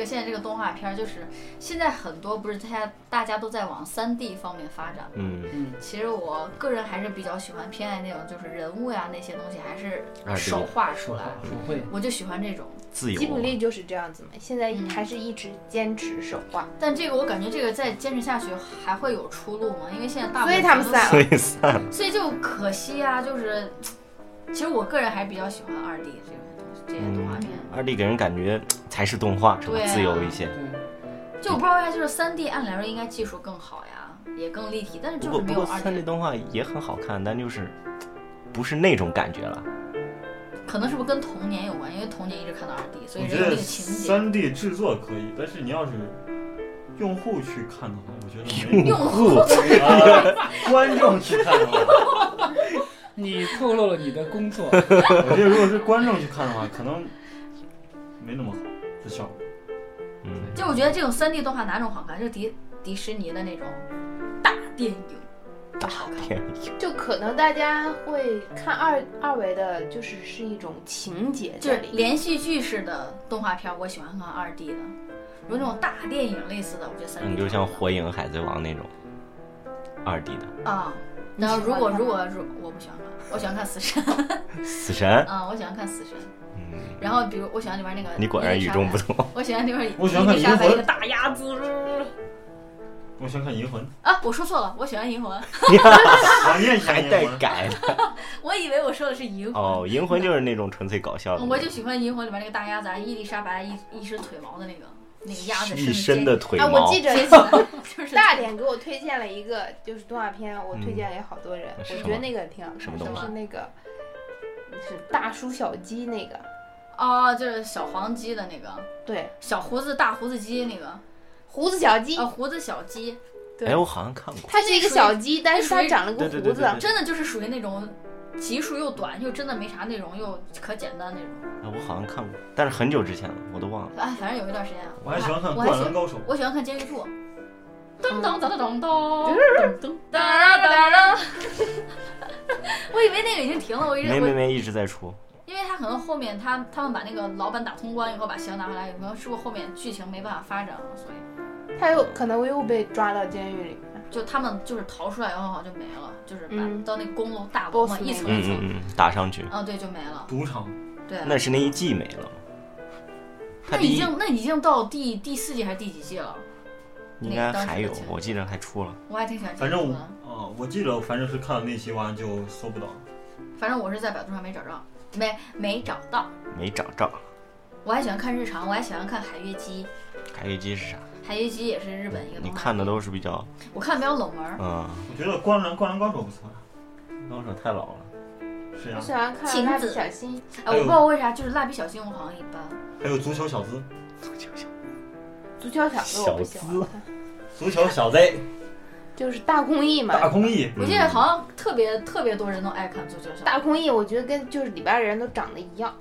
现在这个动画片，就是现在很多不是大家大家都在往三 D 方面发展。嗯，嗯，其实我个人还是比较喜欢偏爱那种，就是人物呀那些东西还是手画出来，手绘，我就喜欢这种。自由吉卜力就是这样子嘛，现在嗯还是一直坚持手画，但这个我感觉这个再坚持下去还会有出路吗？因为现在大部分所以他们散所以散了。所以就可惜啊，就是其实我个人还是比较喜欢二 D 这种东西，这些动画片。二 D 给人感觉才是动画，是吧？啊自由一些。对，就我不知道为啥，就是三 D 按理来说应该技术更好呀，也更立体，但是就是没有二 D。动画也很好看，但就是 不是那种感觉了。可能是不是跟童年有关？因为童年一直看到二 D，所以我觉有那个情节。三 D 制作可以，但是你要是用户去看的话，我觉得没 用户啊，观众去看的话，你透露了你的工作，我觉得如果是观众去看的话，可能没那么好的效果。嗯，就我觉得这种三 D 动画哪种好看？就迪迪士尼的那种大电影，大好看。电影。就可能大家会看二二维的，就是是一种情节就是。连续剧式的动画片，我喜欢看二 D 的。有那种大电影类似的，我觉得三 D 嗯，就像《火影》《海贼王》那种二 D 的啊。然后如果如果如我不喜欢看，我喜欢看死神 死神。啊，我喜欢看死神。嗯，然后比如我喜欢里边那个，你果然与众不。同。我喜欢里边我喜欢看伊丽莎白银魂那个大鸭子。我喜欢看《银魂》，啊，我说错了，我喜欢银魂。啊，你也还带？改的 我以为我说的是银魂。哦，银魂就是那种纯粹搞笑的，我就喜欢银魂里边那个大鸭子，啊，伊丽莎白一一身腿毛的那个那个鸭子一身的腿啊，毛我。记着就是大点给我推荐了一个就是动画片，我推荐给好多人，我觉得那个挺好看，就是那个是大叔小鸡那个，哦，就是小黄鸡的那个对，小胡子大胡子鸡那个，胡子小鸡哦，，胡子小鸡，对哎，我好像看过。它是一个小鸡，但是它长了个对对对胡子对，对真的就是属于那种集数又短又真的没啥内容又可简单那种。哎，我好像看过，但是很久之前了，我都忘了。哎，反正有一段时间，我还喜欢看《我还喜欢灌篮高手》。我喜欢看监狱兔。噔噔噔噔噔噔噔噔哒哒哒。我以为那个已经停了，我一直我没没没，一直在出。因为他可能后面他他们把那个老板打通关以后把箱拿回来，有可能是不是后面剧情没办法发展了，所以他有可能又被抓到监狱里面。就他们就是逃出来以后好像就没了，就是把嗯到那个公路大楼嘛，Boss 一层嗯嗯一层，嗯，打上去，啊对就没了，赌场，对。那是那一季没了。那已经那已经到第第四季还是第几季了？应该还有，我记得还出了。我还挺喜欢反正我监狱兔的，啊，我记得反正是看了那期完就搜不到。反正我是在百度上没找着，没没找到。没找着。我还喜欢看日常，我还喜欢看海月姬，海月姬是啥？海月姬也是日本一个你看的都是比较，我看的比较冷门儿。嗯，我觉得《灌篮灌篮高手》不错呀，高手太老了。是呀我，喜欢看晴蜡笔子小新，哎，我不知道为啥，就是蜡笔小新我好像一般。还有《足球小子》，足球小子我不喜欢小看，足球小子，就是大空翼嘛。大空翼，我记得好像特别特别多人都爱看足球小大空翼，我觉得跟就是里边的人都长得一样。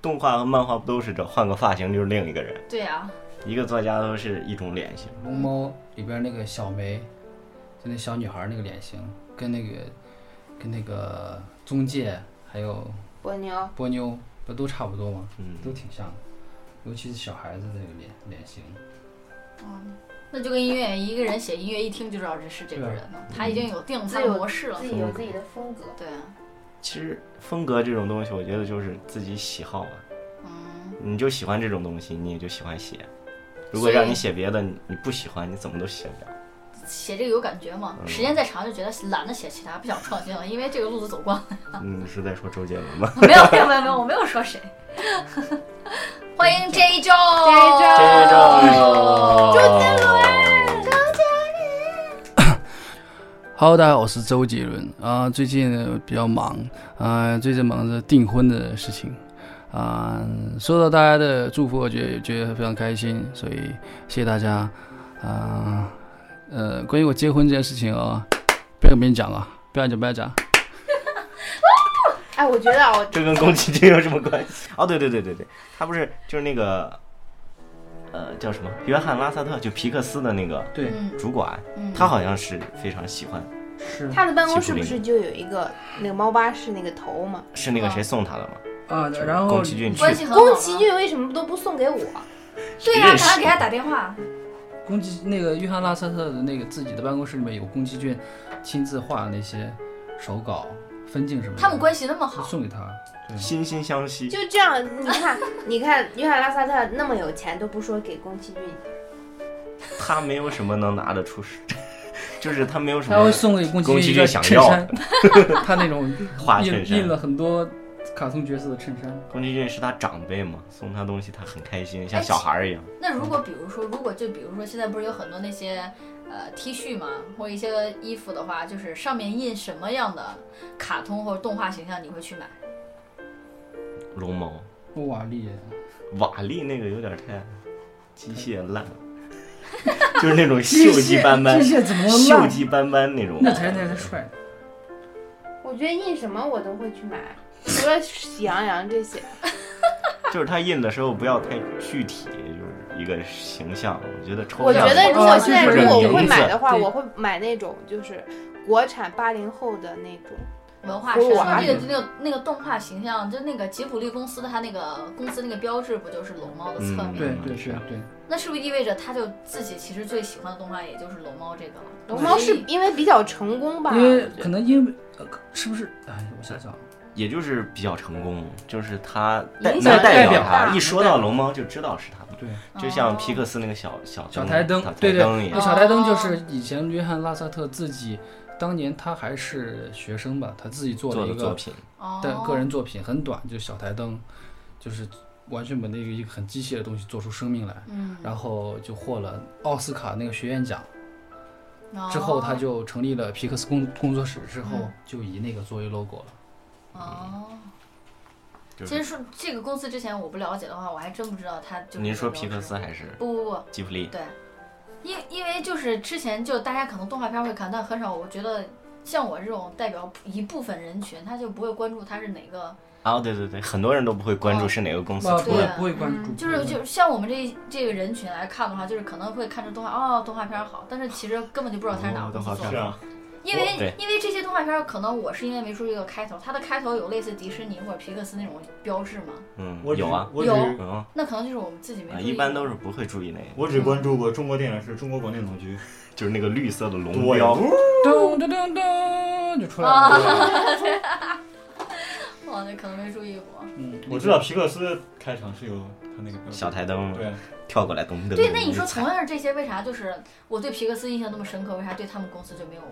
动画和漫画不都是这？换个发型就是另一个人，对呀、一个作家都是一种脸型。龙猫里边那个小梅，就那小女孩那个脸型，跟那个跟那个宗介还有波妞，波妞不都差不多吗？嗯，都挺像的，尤其是小孩子那个脸脸型。嗯，那就跟音乐一个人写音乐一听就知道这是这个人了，他已经有定他的自有模式了自。己有自己的风格。对啊，其实风格这种东西，我觉得就是自己喜好吧。嗯，你就喜欢这种东西，你也就喜欢写。如果让你写别的，你你不喜欢，你怎么都写不了。写这个有感觉吗？嗯时间再长就觉得懒得写其他，不想创新了，因为这个路子走光了。嗯，是在说周杰伦吗？没有没有没有没有，我没有说谁。欢迎 J 周 J 周周杰伦。Hello，大家好，我是周杰伦。啊、最近呢比较忙啊、最近忙着订婚的事情。啊、收到大家的祝福，我觉得觉得非常开心，所以谢谢大家。啊、呃，关于我结婚这件事情啊、不要跟别人讲啊，不要讲，不要讲。哎，我觉得啊，我这跟宫崎骏有什么关系？哦，对对对对对，他不是就是那个，呃，叫什么？约翰拉萨特，就皮克斯的那个对，嗯主管，嗯，他好像是非常喜欢，是他的办公室不是就有一个那个猫巴士那个头吗？是那个谁送他的吗？啊，然后宫崎骏关系很好。宫崎骏为什么都不送给我？对呀、认识赶快给他打电话。宫崎那个约翰拉萨特的那个自己的办公室里面有宫崎骏亲自画的那些手稿、分镜什么的，他们关系那么好，送给他。对，惺惺相惜。就这样，你看，你看，约翰拉萨特那么有钱，都不说给宫崎骏，他没有什么能拿得出手，就是他没有什么他会送给宫崎骏一个衬衫，他那种印花衬衫印了很多卡通角色的衬衫。宫崎骏是他长辈嘛，送他东西他很开心，像哎小孩儿一样。那如果比如说，如果就比如说现在不是有很多那些呃 T 恤嘛，或一些衣服的话，就是上面印什么样的卡通或者动画形象，你会去买？龙猫、瓦力，瓦力那个有点太机械烂了，就是那种锈迹斑斑、机械怎么锈？迹斑斑那种。那才是那才是帅。我觉得印什么我都会去买，除了喜羊羊这些。就是他印的时候不要太具体，就是一个形象。我觉得抽象。我觉得如果现在如果我会买的话，我会买那种就是国产八零后的那种。文化是葫芦娃那个那个那个动画形象，就那个吉卜力公司的它那个公司那个标志不就是龙猫的侧面？吗对对是啊对对，那是不是意味着他就自己其实最喜欢的动画也就是龙猫这个了？龙猫是因为比较成功吧？因为可能因为呃是不是？哎，我想想，也就是比较成功，就是他代能代表代表他，一说到龙猫就知道是他们。对，就像哦皮克斯那个小小小台灯，对对。那小台灯就是以前约翰拉萨特自己，当年他还是学生吧，他自己做做了一个作品，哦，的个人作品，很短，就小台灯，就是完全把那个一个很机械的东西做出生命来，嗯，然后就获了奥斯卡那个学院奖。哦之后他就成立了皮克斯工工作室，之后嗯就以那个作为 logo 了。哦。就是其实说这个公司之前我不了解的话，我还真不知道它就是。您说皮克斯还是不不不，吉普力？对，因因为就是之前就大家可能动画片会看，但很少。我觉得像我这种代表一部分人群，他就不会关注他是哪个，啊，对对对，很多人都不会关注是哪个公司啊，出的。不会不会关注，就是就是像我们这这个人群来看的话，就是可能会看着动画哦，动画片好，但是其实根本就不知道他是哪个公司做的。哦动画片是啊，因为因为这些动画片可能我是因为没注意到开头，它的开头有类似迪士尼或者皮克斯那种标志嘛，嗯我，有啊，我有嗯那可能就是我们自己没啊，注意。一般都是不会注意那个，我只关注过中国电影是中国广电总局，就是那个绿色的龙我标。噔噔噔噔就出来啊了。哦，那可能没注意过。嗯，我知道皮克斯开场是有他那个小台灯对，跳过来，咚咚。对，那你说同样是这些，为啥就是我对皮克斯印象那么深刻，为啥对他们公司就没有？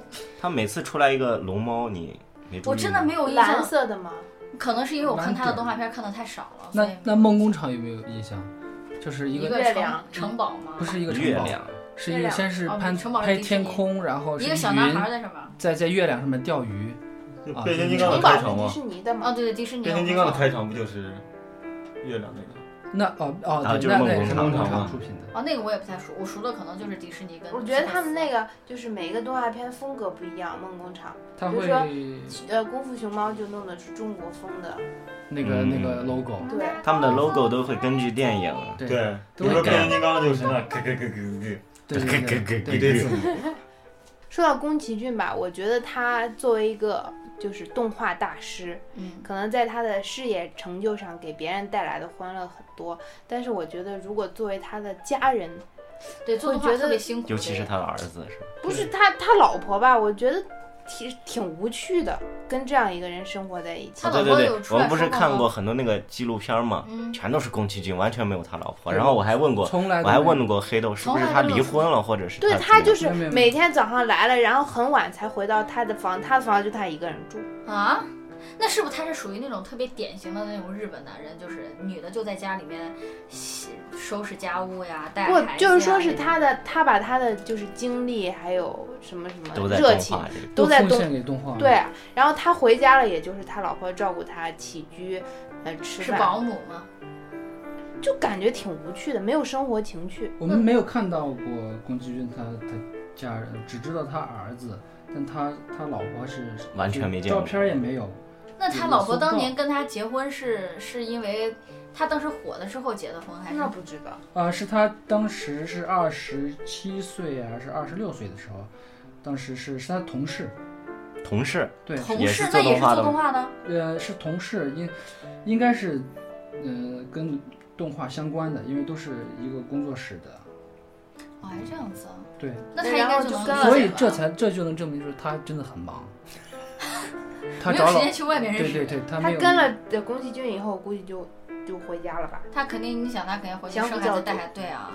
他每次出来一个龙猫，你没注意？我真的没有印蓝象，色的吗？可能是因为我看他的动画片看的太少了，那那梦工厂有没有印象？就是一个一个城月亮城堡吗？不是一个城堡，月亮，是一个先是哦拍天空，然后是一个小男孩云，在什么。在在月亮上面钓鱼。变形金刚的开场吗，迪士尼的哦，吗？对对，迪士尼。变形金刚的开场不就是月亮那个？那哦哦，啊对，那就是梦工厂那也是梦工厂出品的。哦，那个我也不太熟，我熟的可能就是迪士尼跟。我觉得他们那个就是每一个动画片风格不一样，梦工厂，他会比如说呃，功夫熊猫就弄的是中国风的，那个嗯。那个 logo，对，他们的 logo 都会根据电影。对。对，比如说变形金刚就是那咯咯咯咯咯咯，对对对对对。一堆字。对，母。说到宫崎骏吧，我觉得他作为一个就是动画大师，嗯，可能在他的事业成就上给别人带来的欢乐很多，但是我觉得如果作为他的家人，对，做动画我觉得特别辛苦，尤其是他的儿子，是吧？不是他他老婆吧，我觉得挺挺无趣的，跟这样一个人生活在一起他。对对对老婆有，出来我们不是看过很多那个纪录片吗，嗯，全都是宫崎骏，完全没有他老婆。然后我还问过，从来我还问过黑豆，是不是他离婚了，或者是对他他就是每天早上来了，然后很晚才回到他的房，他的房就他一个人住。啊，那是不是他是属于那种特别典型的那种日本男人，就是女的就在家里面洗收拾家务呀，带不孩子呀就是说是他的，他把他的就是精力还有什么什都在么热情动画这个。奉都在动献给动画。对，然后他回家了，也就是他老婆照顾他起居，呃，吃是饭，保姆吗？就感觉挺无趣的，没有生活情趣。我们没有看到过宫崎骏他他家人，只知道他儿子，但他他老婆是完全没见过照片也没有。那他老婆当年跟他结婚是是因为他当时火的时候结的婚，还是？那不知道，啊，是他当时是二十七岁还是二十六岁的时候，当时是是他同事，同事，对，同也是事那也是做动画的呃，是同事，应应该是，呃，跟动画相关的，因为都是一个工作室的，哦，还这样子啊？对，那他应该就跟了所以这才这就能证明说他真的很忙，他没有找老时间去外面认识人。对对对，他他没有跟了的宫崎骏以后，估计就就回家了吧？他肯定，你想他肯定回去相互较劲生孩子带孩子，对啊，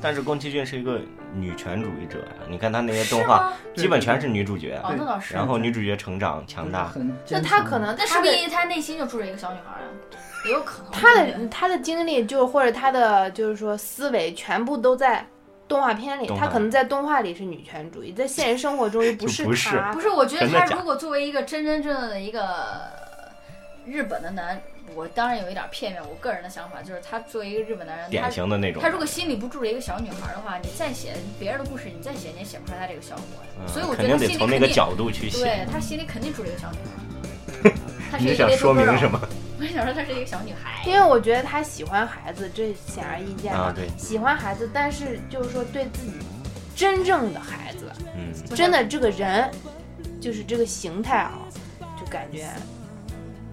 但是宫崎骏是一个女权主义者呀，你看他那些动画，基本全是女主角，哦，那倒是。然后女主角成长强大，那他可能那说他的明他内心就住着一个小女孩啊，也有可能。他的他的经历，就或者他的就是说思维，全部都在动画片里。他可能在动画里是女权主义，在现实生活中又不 就不是他。不是，我觉得他如果作为一个真真正正的一个日本的男，我当然有一点片面，我个人的想法就是他作为一个日本男人，他典型的那种他。如果心里不住着一个小女孩的话，你再写别人的故事，你再写你也写不出来他这个效果。嗯所以我觉肯定得得他心里肯定从那个角度去写。对他心里肯定住着一个小女孩。他是你是想说明什么？么？我想说她是一个小女孩。因为我觉得她喜欢孩子，这显而易见嘛。啊对喜欢孩子，但是就是说对自己真正的孩子，嗯，真的这个人，就是这个形态啊，就感觉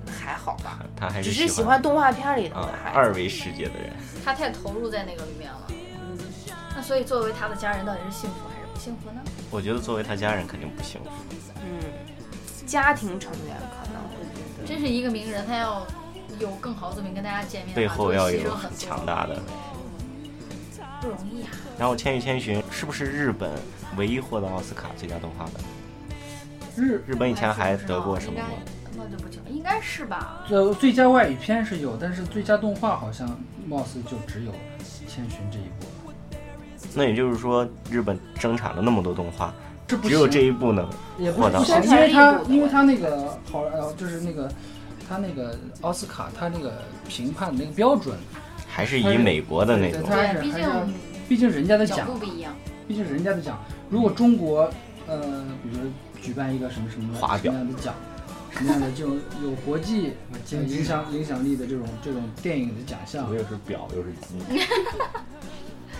还好吧，他还是只是是喜欢动画片里的孩子。二维世界的人。他太投入在那个里面了。那所以作为他的家人，到底是幸福还是不幸福呢？我觉得作为他家人肯定不幸福。嗯，家庭成员。真是一个名人，他要有更好的作品跟大家见面背，后要有很强大的不容易啊。然后《千与千寻》是不是日本唯一获得奥斯卡最佳动画的？日日本以前还得过什么吗？应该那就不清，应该是吧？呃最佳外语片是有，但是最佳动画好像貌似就只有《千寻》这一部了，那也就是说，日本生产了那么多动画，这不只有这一步能也不获得宣是不行，因为他因为他那个好呃就是那个他那个奥斯卡他那个评判那个标准，还是以美国的那种毕是还是要竟毕竟人家的奖不一样。毕竟人家的奖。如果中国，呃，比如说举办一个什么什么华表什么样的奖，什么样的这种有国际呃影响影响力的这种这种电影的奖项，又是表又是金，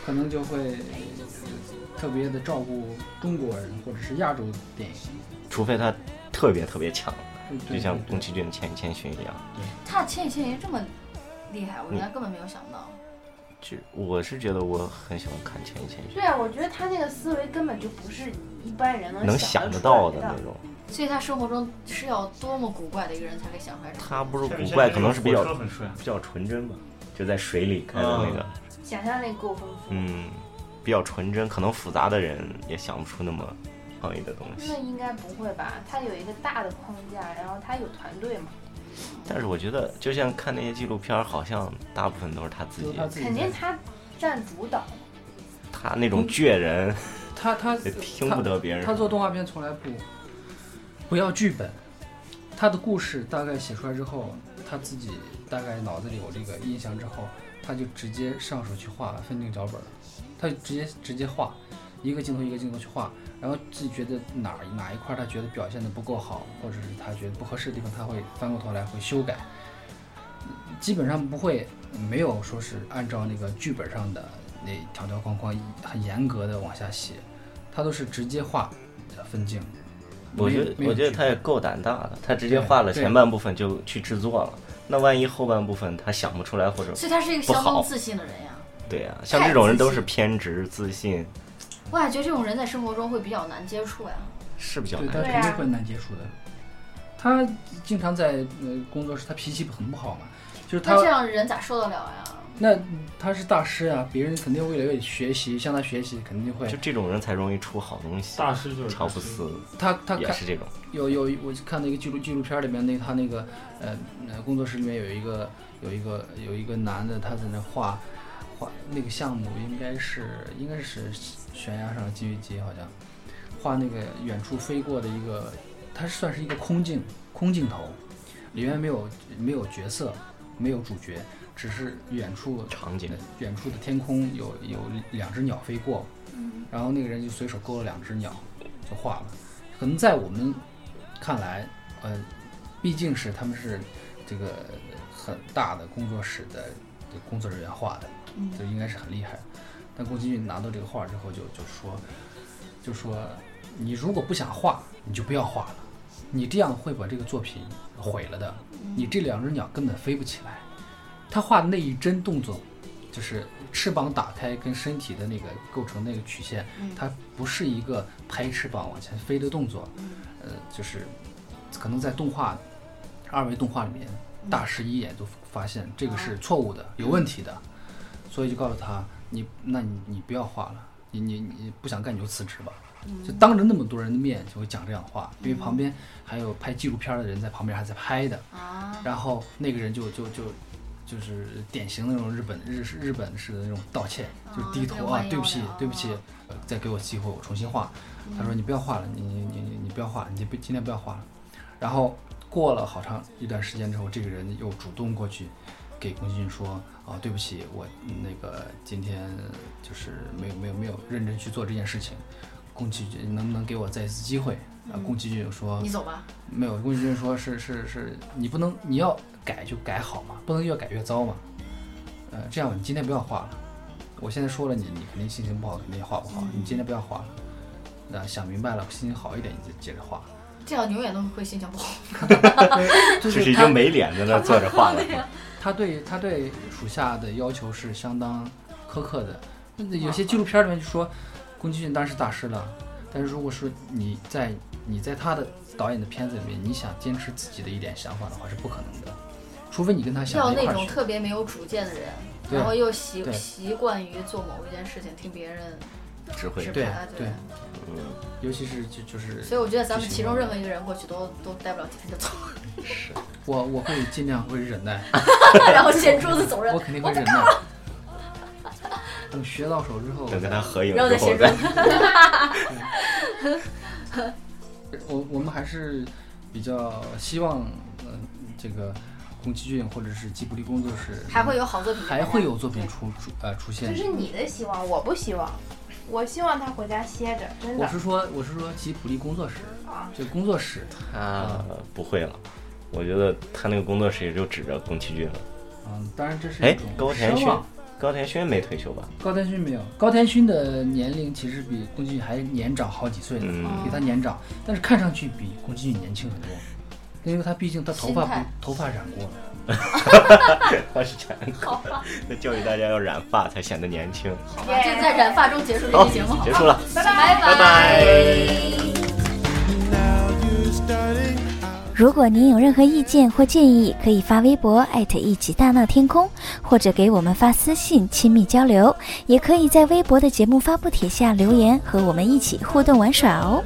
可能就会呃特别的照顾中国人或者是亚洲电影。除非他特别特别强，对就像宫崎骏《千与千寻》一样。对他《千与千寻》这么厉害，我嗯原来根本没有想到。就我是觉得我很喜欢看《千与千寻对啊，我觉得他那个思维根本就不是一般人》，能想得出想得到的那种。所以他生活中是要多么古怪的一个人才可以想出来。他不是古怪，可能是比较。比较纯真吧，就在水里开的那个，想象力够丰富。嗯，比较纯真，可能复杂的人也想不出那么创意的东西那。应该不会吧？他有一个大的框架，然后他有团队嘛，但是我觉得，就像看那些纪录片儿，好像大部分都是他自己肯定他占主导。他那种倔人他他也听不得别人他做动画片从来不不要剧本，他的故事大概写出来之后，他自己大概脑子里有这个印象之后，他就直接上手去画分镜脚本了，他就直接直接画，一个镜头一个镜头去画，然后自己觉得哪儿哪一块儿他觉得表现的不够好，或者是他觉得不合适的地方，他会翻过头来会修改，基本上不会没有说是按照那个剧本上的那条条框框很严格的往下写，他都是直接画分镜。我觉得，我觉得他也够胆大的，他直接画了前半部分就去制作了。那万一后半部分他想不出来或者所以他是一个相当自信的人呀。对啊、像这种人都是偏执、自信，我感觉这种人在生活中会比较难接触呀。对，是比较难肯定会难接触的。他经常在呃工作室，他脾气很不好嘛，就是他这样人咋受得了呀？那他是大师啊，别人肯定为了学习，向他学习，肯定会就。这种人才容易出好东西。大师就是乔布斯他他看也是这种，有有我看那个纪录纪录片里面那他那个呃呃工作室里面有一个有一个有一个男的，他在那画画那个项目应该是应该是悬崖上的金鱼姬好像画那个远处飞过的一个，它算是一个空镜空镜头，里面没有没有角色，没有主角，只是远处场景远处的天空有有两只鸟飞过，然后那个人就随手勾了两只鸟就画了。可能在我们看来，呃，毕竟是他们是这个很大的工作室的工作人员画的，就应该是很厉害。但宫崎骏拿到这个画之后就，就说就说你如果不想画，你就不要画了。你这样会把这个作品毁了的。你这两只鸟根本飞不起来。他画的那一帧动作，就是翅膀打开跟身体的那个构成那个曲线，它不是一个拍翅膀往前飞的动作。呃，就是可能在动画二维动画里面，大师一眼就发现这个是错误的、有问题的，所以就告诉他：你，那你你不要画了，你你你不想干你就辞职吧。就当着那么多人的面就会讲这样的话，因为旁边还有拍纪录片的人在旁边还在拍的。然后那个人就就就就是典型那种日本日日本式的那种道歉，就低头啊，对不起对不起，再给我机会我重新画。他说你不要画了，你你你你不要画，你不今天不要画了。然后过了好长一段时间之后，这个人又主动过去给宫崎骏说啊对不起，我那个今天就是没有没有没有认真去做这件事情。宫崎骏能不能给我再一次机会？啊，宫崎骏说：“你走吧。”没有，宫崎骏说是是是，你不能，你要改就改好嘛，不能越改越糟嘛。呃，这样你今天不要画了。我现在说了，你你肯定心情不好，肯定画不好。你今天不要画了。那想明白了，心情好一点，你就接着画。这样永远都会心情不好。就是已经没脸在那坐着画了。他对他对属下的要求是相当苛刻的。有些纪录片里面就说。宫崎骏当然是大师了，但是如果说你在你在他的导演的片子里面，你想坚持自己的一点想法的话，是不可能的，除非你跟他想要那种特别没有主见的人，然后又习习惯于做某一件事情，听别人指挥，对对，嗯，尤其是就就是，所以我觉得咱们其中任何一个人过去都都待不了几天就走。是我我会尽量会忍耐，然后掀桌子走人，我肯定会忍耐。等学到手之后，等跟他合影之后再。我我们还是比较希望，嗯，这个宫崎骏或者是吉卜力工作室还会有好作品，还会有作品出出呃出现。这是你的希望，我不希望。我希望他回家歇着，真的。我是说，我是说吉卜力工作室啊，就工作室。他不会了，我觉得他那个工作室也就指着宫崎骏了。嗯，当然这是哎，高田勋。高田勋没退休吧？高田勋没有。高田勋的年龄其实比宫崎骏还年长好几岁呢，比他年长，但是看上去比宫崎骏年轻很多，因为他毕竟他头发不头发染过了。他是染过。那教育大家要染发才显得年轻。好吧，就在染发中结束这期节目。结束了，拜拜拜拜。如果您有任何意见或建议可以发微博艾特一起大闹天空或者给我们发私信亲密交流也可以在微博的节目发布帖下留言和我们一起互动玩耍哦。